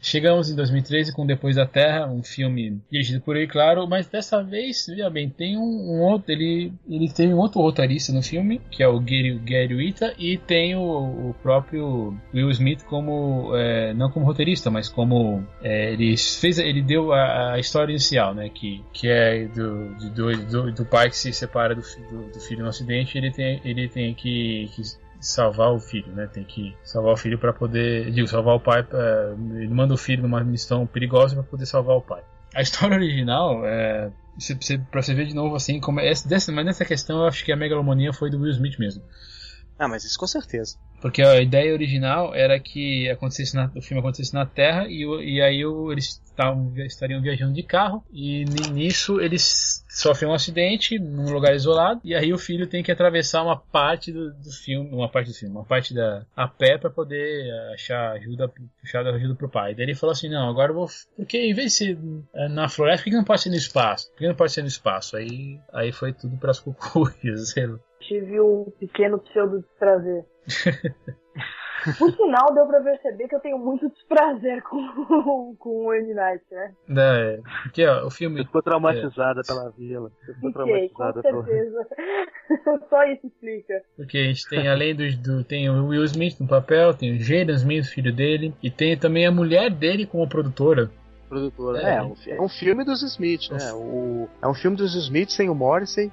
Chegamos em 2013 com Depois da Terra, um filme dirigido por ele, claro, mas dessa vez, veja bem, tem um, um outro, ele, ele tem um outro roteirista no filme, que é o Gary, Gary Wita, e tem o, o próprio Will Smith como, é, não como roteirista, mas como, é, ele fez, ele deu a, a história inicial, né, que, que é do, do, do, do pai que se separa do, do, do filho no acidente, ele tem, ele tem que, que salvar o filho, né? Tem que salvar o filho para poder, digo, salvar o pai. é, ele manda o filho numa missão perigosa para poder salvar o pai. A história original é você, você, pra você ver de novo assim como é, essa, dessa, mas nessa questão eu acho que a megalomania foi do Will Smith mesmo. Ah, mas isso com certeza. Porque a ideia original era que acontecesse na- o filme acontecesse na Terra e, e aí o- eles tavam, estariam viajando de carro e nisso eles sofrem um acidente num lugar isolado e aí o filho tem que atravessar uma parte do, do filme, uma parte do filme, uma parte da a pé para poder achar ajuda, achar ajuda pro pai. Daí ele falou assim, não, agora eu vou, porque em vez de ser é, na floresta, por que não pode ser no espaço? Por que não pode ser no espaço? Aí, aí foi tudo para as cucuias. Tive um pequeno pseudo desprazer. Por sinal, deu pra perceber que eu tenho muito desprazer com, com o M. Night, né? É, porque ó, o filme. Você ficou traumatizada é. pela vila. Você ficou Fiquei, traumatizada com certeza. Pela... Só isso explica. Porque a gente tem, além do, do. Tem o Will Smith no papel, tem o Jaden Smith, filho dele, e tem também a mulher dele como produtora. Produtora. É, é, é um filme dos Smith, né? O, é um filme dos Smith sem o Morrissey.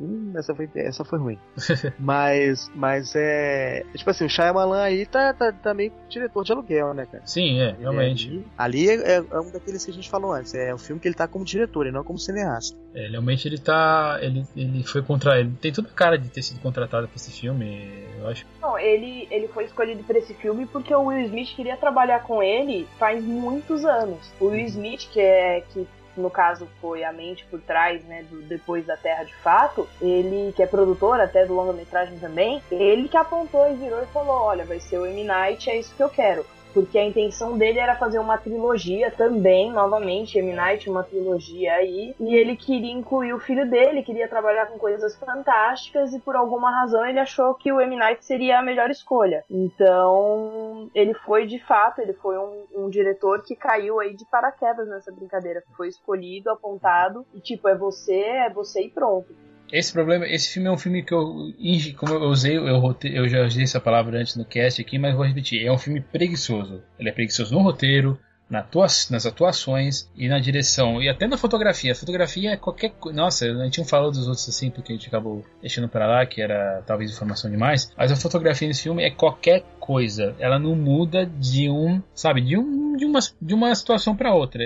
Hum, essa foi, essa foi ruim. mas, mas é. Tipo assim, o Shyamalan aí tá, tá, tá meio diretor de aluguel, né, cara? Sim, é, realmente. ali, ali é, é, um daqueles que a gente falou antes. É um filme que ele tá como diretor e não como cineasta. É, realmente ele tá. Ele, ele foi contra. Ele tem toda a cara de ter sido contratado pra esse filme, eu acho. Não, ele, ele foi escolhido pra esse filme porque o Will Smith queria trabalhar com ele faz muitos anos. O Will Smith, que é. Que no caso foi a mente por trás, né, do Depois da Terra de Fato, ele, que é produtor até do longa-metragem também, ele que apontou e virou e falou: olha, vai ser o M. Night, é isso que eu quero porque a intenção dele era fazer uma trilogia também, novamente, M. Night, uma trilogia aí, e ele queria incluir o filho dele, queria trabalhar com coisas fantásticas, e por alguma razão ele achou que o M. Night seria a melhor escolha. Então, ele foi de fato, ele foi um, um diretor que caiu aí de paraquedas nessa brincadeira, foi escolhido, apontado, e tipo, é você, é você e pronto. Esse problema, esse filme é um filme que eu, como eu usei, eu, eu já usei essa palavra antes no cast aqui, mas vou repetir. É um filme preguiçoso. Ele é preguiçoso no roteiro, na nas atuações e na direção e até na fotografia. A fotografia é qualquer coisa. Nossa, a gente não falou dos outros assim porque a gente acabou deixando para lá, que era talvez informação demais. Mas a fotografia nesse filme é qualquer coisa. Ela não muda de um, sabe, de um de uma, de uma situação para outra.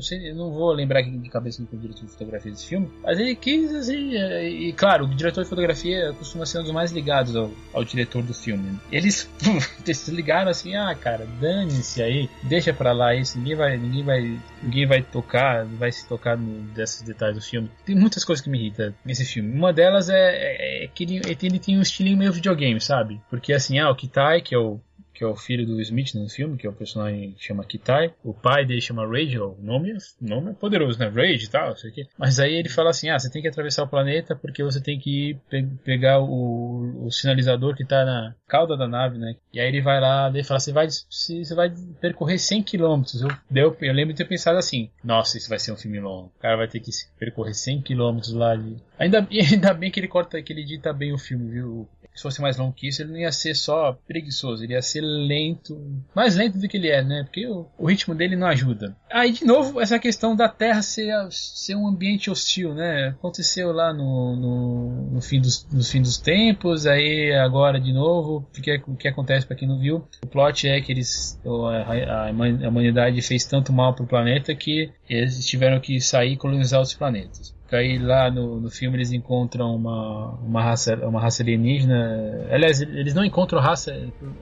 Não sei, não vou lembrar de cabeça do diretor de fotografia desse filme, mas ele quis, assim, é, e claro, o diretor de fotografia costuma ser um dos mais ligados ao, ao diretor do filme. Eles se ligaram assim, ah, cara, dane-se aí, deixa pra lá isso, ninguém vai, ninguém vai, ninguém vai tocar, vai se tocar no, desses detalhes do filme. Tem muitas coisas que me irritam nesse filme. Uma delas é, é, é que ele, ele tem um estilinho meio videogame, sabe? Porque assim, ah, o Kitai, que é o que é o filho do Smith no filme, que é o personagem que chama Kitai. O pai dele chama Rage, o nome, o nome é poderoso, né? Rage e tal, sei que. Mas aí ele fala assim: ah, você tem que atravessar o planeta porque você tem que pe pegar o, o, sinalizador que tá na cauda da nave, né? E aí ele vai lá e fala: você vai, você vai percorrer 100 km. Eu, eu, eu lembro de ter pensado assim: nossa, isso vai ser um filme longo. O cara vai ter que percorrer 100 km lá ali. Ainda, ainda bem que ele corta, que ele edita bem o filme, viu? se fosse mais longo que isso, ele não ia ser só preguiçoso, ele ia ser lento, mais lento do que ele é, né? Porque o, o ritmo dele não ajuda. Aí, de novo, essa questão da Terra ser, ser um ambiente hostil, né? Aconteceu lá no, no, no fim, dos, fim dos tempos, aí agora de novo, o que, o que acontece para quem não viu? O plot é que eles, a, a, a humanidade fez tanto mal pro planeta que eles tiveram que sair e colonizar outros planetas. Aí lá no, no filme eles encontram uma, uma, raça, uma raça alienígena. Aliás, eles não encontram raça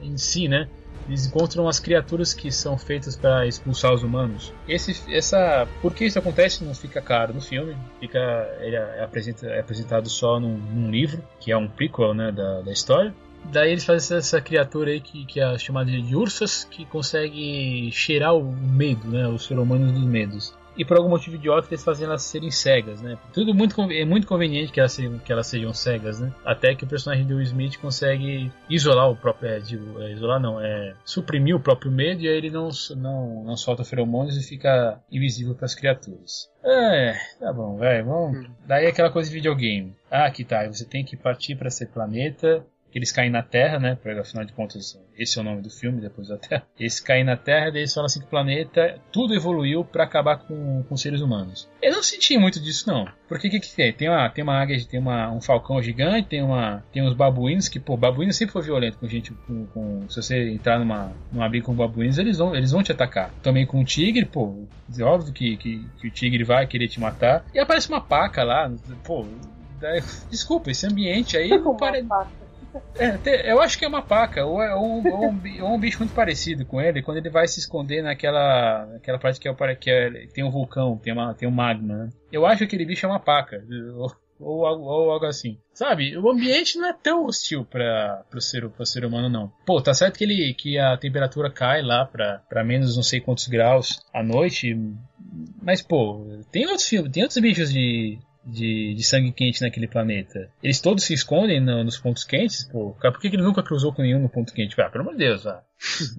em si, né? Eles encontram as criaturas que são feitas para expulsar os humanos. Esse, essa, por que isso acontece não fica claro no filme. Fica, ele é, apresenta, é apresentado só num, num, livro, que é um prequel né, da, da história. Daí eles fazem essa, criatura aí que, que é chamada de ursas, que consegue cheirar o medo, né, os seres humanos dos medos e por algum motivo idiota eles fazem elas serem cegas, né? Tudo muito é muito conveniente que elas, sejam, que elas sejam cegas, né? Até que o personagem do Will Smith consegue isolar o próprio, é, digo, é, isolar não, é suprimir o próprio medo e aí ele não não, não solta feromônios e fica invisível para as criaturas. É, tá bom, velho, vamos. Hum. Daí é aquela coisa de videogame. Ah, que tá, você tem que partir para esse planeta que eles caem na Terra, né? Porque afinal de contas, esse é o nome do filme, depois da Terra. Eles caem na Terra, daí eles falam assim que o planeta tudo evoluiu para acabar com, com seres humanos. Eu não senti muito disso, não. Porque o que, que tem? Tem uma, tem uma águia, tem uma, um falcão gigante, tem, uma, tem uns babuínos, que, pô, babuíno sempre foi violento com gente. Com, com, se você entrar numa, numa briga com babuínos, eles vão, eles vão te atacar. Também com o tigre, pô, é óbvio que, que, que o tigre vai querer te matar. E aparece uma paca lá, pô. Desculpa, esse ambiente aí não parece. É, eu acho que é uma paca, ou é um, ou um, ou um, bicho muito parecido com ele, quando ele vai se esconder naquela, naquela parte que, é, que é, tem um vulcão, tem, uma, tem um magma. Né? Eu acho que aquele bicho é uma paca. Ou, ou, algo assim. Sabe? O ambiente não é tão hostil para o ser, ser humano, não. Pô, tá certo que, ele, que a temperatura cai lá para menos não sei quantos graus à noite. Mas, pô, tem outros filmes, tem outros bichos de, de, de, sangue quente naquele planeta. Eles todos se escondem no, nos pontos quentes? Pô, por que, que ele nunca cruzou com nenhum no ponto quente? Ah, pelo amor de Deus, ah.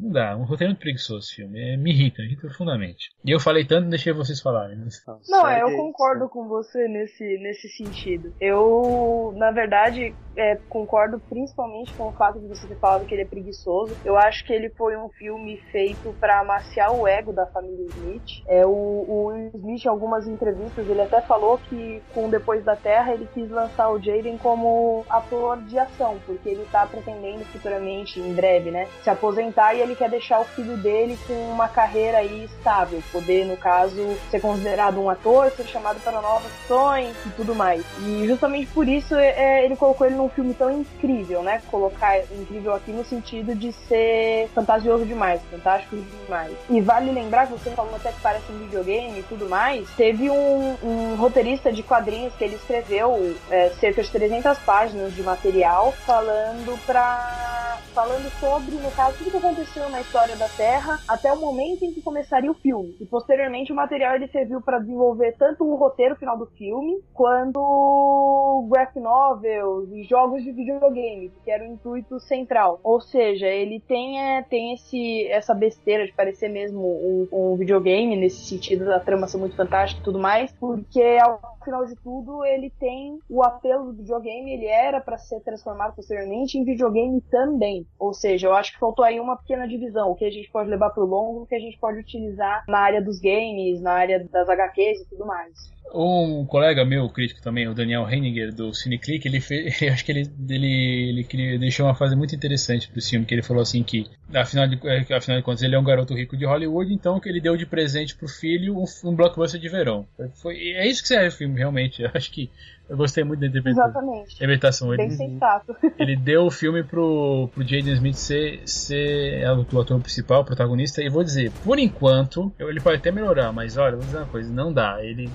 Não dá, um roteiro muito preguiçoso esse filme. É, me irrita, me irrita profundamente. E eu falei tanto, deixei vocês falarem. Né? Não, é, eu concordo com você nesse, nesse sentido. Eu, na verdade, é, concordo principalmente com o fato de você ter falado que ele é preguiçoso. Eu acho que ele foi um filme feito para amaciar o ego da família Smith. É, o, o Smith, em algumas entrevistas, ele até falou que com Depois da Terra ele quis lançar o Jaden como ator de ação, porque ele tá pretendendo futuramente, em breve, né, se aposentar aposentar e ele quer deixar o filho dele com uma carreira aí estável, poder, no caso, ser considerado um ator, ser chamado para novas ações e tudo mais. E justamente por isso é, é, ele colocou ele num filme tão incrível, né? Colocar incrível aqui no sentido de ser fantasioso demais, fantástico demais. E vale lembrar que você falou até que parece um videogame e tudo mais, teve um, um roteirista de quadrinhos que ele escreveu é, cerca de 300 páginas de material falando para falando sobre, no caso, tudo que aconteceu na história da Terra até o momento em que começaria o filme. E posteriormente o material ele serviu para desenvolver tanto o roteiro final do filme, quanto graphic novels e jogos de videogame, que era o intuito central. Ou seja, ele tem, é, tem esse, essa besteira de parecer mesmo um, um videogame, nesse sentido da trama ser muito fantástica e tudo mais, porque ao final de tudo ele tem o apelo do videogame, ele era para ser transformado posteriormente em videogame também. Ou seja, eu acho que faltou aí uma pequena divisão, o que a gente pode levar pro longo, o que a gente pode utilizar na área dos games, na área das HQs e tudo mais. Um colega meu, crítico também, o Daniel Heininger, do CineClick, ele fez, acho que ele, ele, ele, deixou uma frase muito interessante pro filme, que ele falou assim que, afinal de, é, afinal de contas, ele é um garoto rico de Hollywood, então que ele deu de presente pro filho um, um blockbuster de verão. Foi, é isso que serve o filme, realmente. Eu acho que eu gostei muito da interpretação. Bem ele, sensato. Ele deu o filme pro, pro Jaden Smith ser, ser o ator principal, o protagonista, e vou dizer, por enquanto, ele pode até melhorar, mas olha, vou dizer uma coisa, não dá. Ele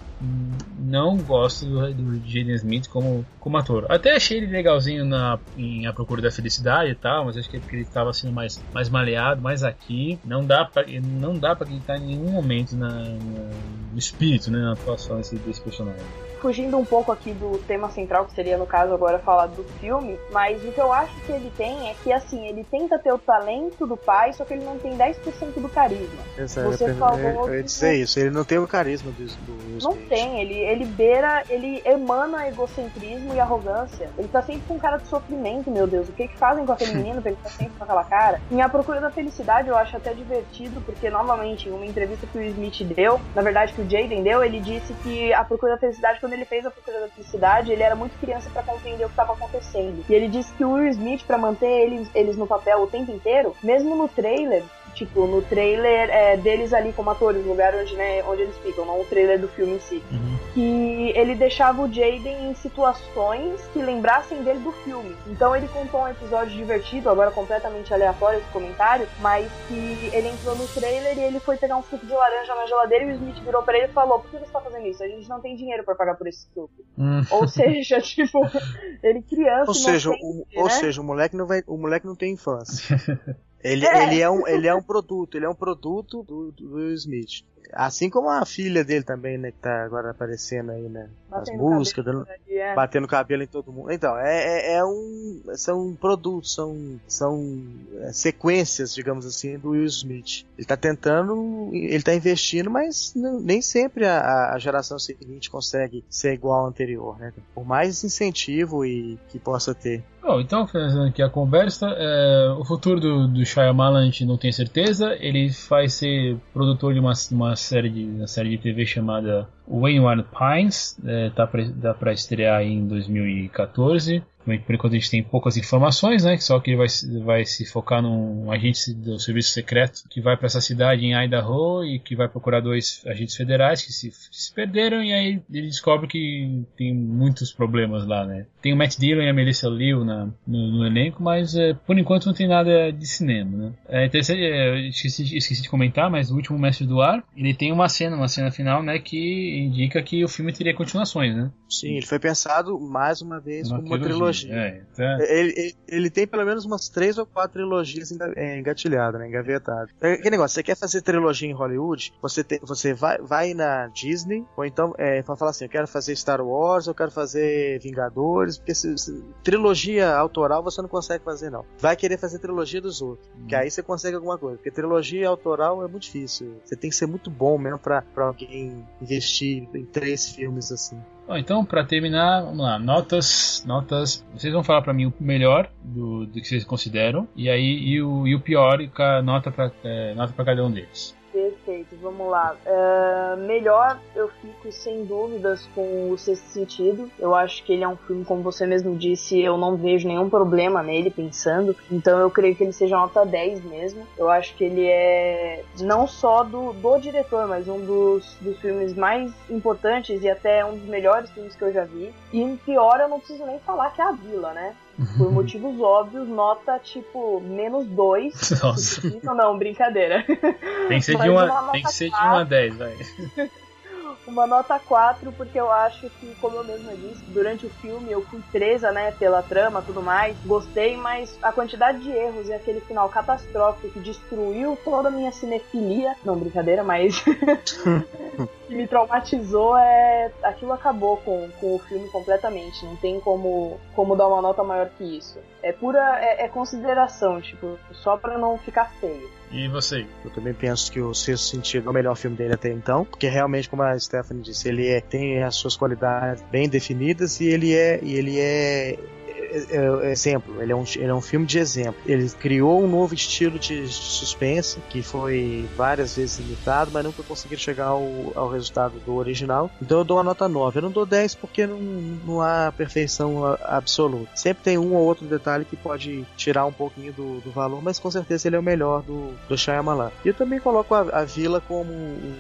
não gosta do, do Jaden Smith como, como ator. Até achei ele legalzinho na, em A Procura da Felicidade e tal, mas acho que é porque ele estava sendo mais, mais maleado, mais aqui. Não dá pra, não dá pra acreditar em nenhum momento na, na, no espírito, né, na atuação desse, desse personagem fugindo um pouco aqui do tema central, que seria, no caso, agora falar do filme, mas o que eu acho que ele tem é que, assim, ele tenta ter o talento do pai, só que ele não tem 10% do carisma. Exato, Você eu, falou eu, eu ia dizer isso, ele não tem o carisma do, do Não tem, ele, ele beira, ele emana egocentrismo e arrogância. Ele tá sempre com cara de sofrimento, meu Deus. O que que fazem com aquele menino pra ele tá sempre com aquela cara? Em A Procura da Felicidade eu acho até divertido, porque, novamente, em uma entrevista que o Smith deu, na verdade que o Jaden deu, ele disse que A Procura da Felicidade, quando ele fez a Procura da Felicidade, ele era muito criança para compreender o que estava acontecendo. E ele disse que o Will Smith, para manter eles, eles no papel o tempo inteiro, mesmo no trailer, tipo, no trailer é, deles ali como atores, no lugar onde, né, onde eles ficam, não o trailer do filme em si. Uhum. Que ele deixava o Jaden em situações que lembrassem dele do filme. Então ele contou um episódio divertido, agora completamente aleatório esse comentário, mas que ele entrou no trailer e ele foi pegar um suco de laranja na geladeira e o Smith virou para ele e falou: Por que você tá fazendo isso? A gente não tem dinheiro para pagar por esse suco. Hum. Ou seja, tipo, ele criança. Ou seja, o, né? ou seja, o moleque não vai, o moleque não tem infância. Ele é. ele, é um, ele é um produto, ele é um produto do, do Will Smith. Assim como a filha dele também, né, que tá agora aparecendo aí, né? As músicas, dando, é. batendo cabelo em todo mundo. Então, é, é, é um. São produtos, são, são é, sequências, digamos assim, do Will Smith. Ele tá tentando, ele tá investindo, mas não, nem sempre a, a, geração seguinte consegue ser igual ao anterior, né? Por mais incentivo e que possa ter. Bom, então, finalizando aqui a conversa, é, o futuro do, do Shyamalan a gente não tem certeza. Ele vai ser produtor de uma, uma série de uma série de TV chamada O Wayward Pines é, tá pra, para estrear em 2014 por enquanto a gente tem poucas informações, né? Só que ele vai, vai se focar num agente do serviço secreto que vai para essa cidade em Idaho e que vai procurar dois agentes federais que se, se, perderam e aí ele descobre que tem muitos problemas lá, né? Tem o Matt Dillon e a Melissa Liu na, no, no elenco, mas é, por enquanto não tem nada de cinema, né? É interessante, é, esqueci, esqueci de comentar, mas o último Mestre do Ar, ele tem uma cena, uma cena final, né? Que indica que o filme teria continuações, né? Sim, ele foi pensado mais uma vez uma como uma trilogia trilogia. É, então... ele, ele, ele, tem pelo menos umas três ou quatro trilogias é, engatilhadas, né, engavetadas. É que negócio, você quer fazer trilogia em Hollywood, você, tem, você vai, vai na Disney, ou então é, falar assim, eu quero fazer Star Wars, eu quero fazer Vingadores, porque se, se, trilogia autoral você não consegue fazer não. Vai querer fazer trilogia dos outros, hum. que aí você consegue alguma coisa, porque trilogia autoral é muito difícil. Você tem que ser muito bom mesmo pra, pra alguém investir em três filmes assim. Bom, então, para terminar, vamos lá. Notas, notas. Vocês vão falar para mim o melhor do, do que vocês consideram e aí e o, e o pior e nota para é, nota para cada um deles. Perfeito, vamos lá. Uh, melhor, eu fico sem dúvidas com o Sexto Sentido. Eu acho que ele é um filme, como você mesmo disse, eu não vejo nenhum problema nele pensando. Então eu creio que ele seja nota 10 mesmo. Eu acho que ele é não só do, do diretor, mas um dos, dos filmes mais importantes e até um dos melhores filmes que eu já vi. E pior, eu não preciso nem falar que é a Vila, né? Por motivos óbvios, nota tipo menos 2. Nossa. Não, brincadeira. Tem que ser, de uma, tem que ser de 1 a 10, vai. uma nota 4, porque eu acho que, como eu mesma disse, durante o filme eu fui presa, né, pela trama tudo mais. Gostei, mas a quantidade de erros e aquele final catastrófico que destruiu toda a minha cinefilia. Não, brincadeira, mas. que me traumatizou é. Aquilo acabou com, com o filme completamente. Não tem como, como dar uma nota maior que isso. É pura. É, é consideração, tipo, só pra não ficar feio. E você? Eu também penso que o Sexto Sentido é o melhor filme dele até então, porque realmente, como a Stephanie disse, ele é, tem as suas qualidades bem definidas e ele é, e ele é é, é, exemplo, ele é, um, ele é um filme de exemplo. Ele criou um novo estilo de suspense que foi várias vezes imitado, mas nunca conseguiu chegar ao, ao resultado do original. Então eu dou uma nota 9. Eu não dou 10 porque não, não há perfeição absoluta. Sempre tem um ou outro detalhe que pode tirar um pouquinho do, do valor, mas com certeza ele é o melhor do, do Shyamalan. E eu também coloco a, a Vila como um,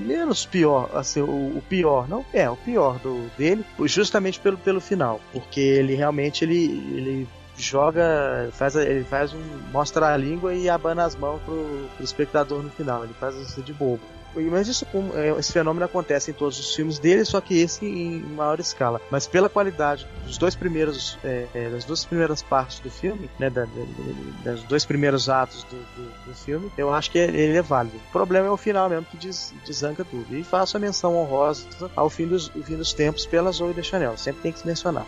menos pior, assim, o, o, pior, não é, o pior do dele, justamente pelo, pelo final, porque ele realmente ele, ele joga, faz, ele faz um mostra a língua e abana as mãos pro, pro espectador no final, ele faz isso de bobo. Mas isso, é, esse fenômeno acontece em todos os filmes dele, só que esse em maior escala. Mas pela qualidade dos dois primeiros, é, é, das duas primeiras partes do filme, né, da, da, dos dois primeiros atos do, do, do, filme, eu acho que ele é válido. O problema é o final mesmo que des, desanca tudo. E faço a menção honrosa ao fim dos, fim dos tempos pela Zoe de Chanel. Sempre tem que se mencionar.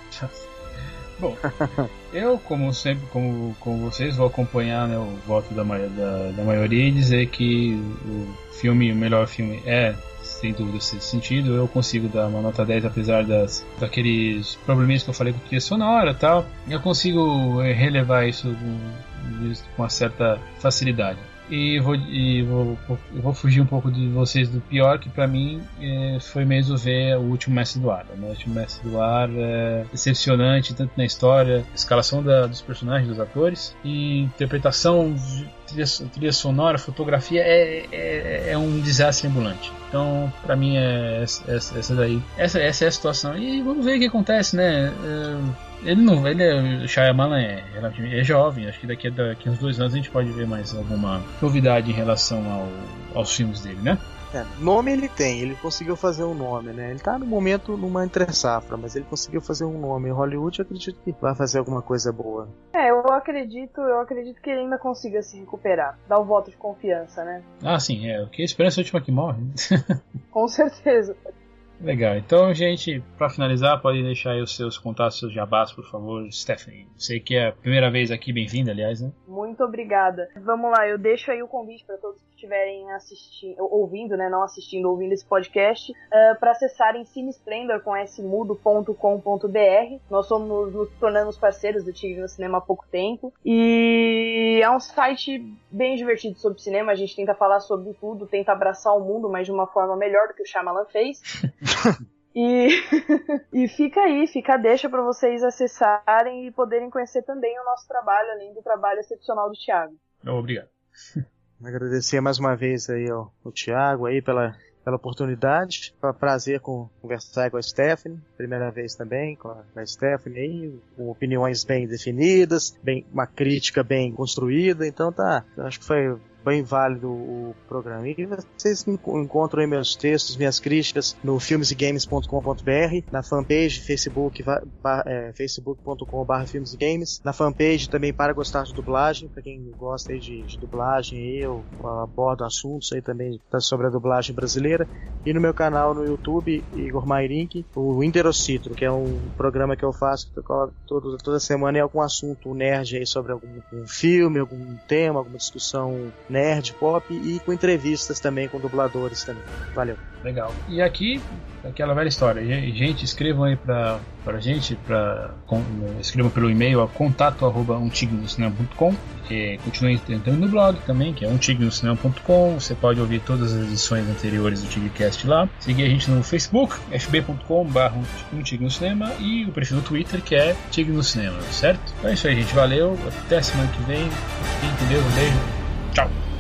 Bom, eu, como sempre, como, como vocês, vou acompanhar né, o voto da, da, da maioria e dizer que o filme, o melhor filme é sem dúvida esse sentido. Eu consigo dar uma nota 10 apesar das daqueles probleminhas que eu falei com trilha sonora e tal. Eu consigo eh, relevar isso com, com uma certa facilidade e vou, e vou, vou fugir um pouco de vocês do pior, que para mim é, foi mesmo ver o último Mestre do Ar. Né? O último Mestre do Ar é decepcionante, tanto na história, escalação da, dos personagens, dos atores, e interpretação, trilha, trilha sonora, fotografia, é, é, é, um desastre ambulante. Então, para mim, é essa, essa daí. Essa, essa é a situação. E vamos ver o que acontece, né? É, ele não, ele é, o Shyamalan é, é jovem, acho que daqui a, daqui a uns dois anos a gente pode ver mais alguma novidade em relação ao, aos filmes dele, né? É, nome ele tem, ele conseguiu fazer um nome, né? Ele tá no momento numa entre safra, mas ele conseguiu fazer um nome. Em Hollywood eu acredito que vai fazer alguma coisa boa. É, eu acredito, eu acredito que ele ainda consiga se recuperar. Dar o um voto de confiança, né? Ah, sim, é. O que a esperança é a última que morre. Com certeza. Legal. Então, gente, para finalizar, pode deixar aí os seus contatos, seus jabás, por favor, Stephanie. Sei que é a primeira vez aqui, bem-vinda, aliás, né? Muito obrigada. Vamos lá, eu deixo aí o convite para todos estiverem assistindo, ouvindo, né, não assistindo, ouvindo esse podcast, uh, para acessarem cinesplendor com smudo.com.br. Nós somos nos tornando parceiros do Tigre no Cinema há pouco tempo e é um site bem divertido sobre cinema. A gente tenta falar sobre tudo, tenta abraçar o mundo, mas de uma forma melhor do que o Shyamalan fez. E, e fica aí, fica a deixa para vocês acessarem e poderem conhecer também o nosso trabalho, além do trabalho excepcional do Thiago. Obrigado. Agradecer mais uma vez aí ao, ao Thiago aí pela, pela oportunidade. Foi um prazer conversar com a Stephanie, primeira vez também com a Stephanie aí, com opiniões bem definidas, bem, uma crítica bem construída, então tá, acho que foi bem válido o programa. E vocês encontram meus textos, minhas críticas no filmesegames.com.br, na fanpage facebook, é, facebook.com.br filmesgames, na fanpage também para gostar de dublagem, para quem gosta de, de dublagem, eu abordo assuntos aí também sobre a dublagem brasileira, e no meu canal no YouTube, Igor Mairink, o Interocitro, que é um programa que eu faço toda, toda semana é algum assunto nerd aí sobre algum um filme, algum tema, alguma discussão nerd, pop e com entrevistas também com dubladores também. Valeu. Legal. E aqui, aquela velha história. Gente, escrevam aí pra, pra gente, pra, com, escrevam pelo e-mail a contato arroba umtignocinema.com e continuem tentando no blog também, que é umtignocinema.com. Você pode ouvir todas as edições anteriores do Tigrecast lá. Seguir a gente no Facebook, fb.com.br umtignocinema e o perfil do Twitter, que é Tigno Cinema, certo? Então é isso aí, gente. Valeu. Até semana que vem. Entendeu? Um beijo. Chao.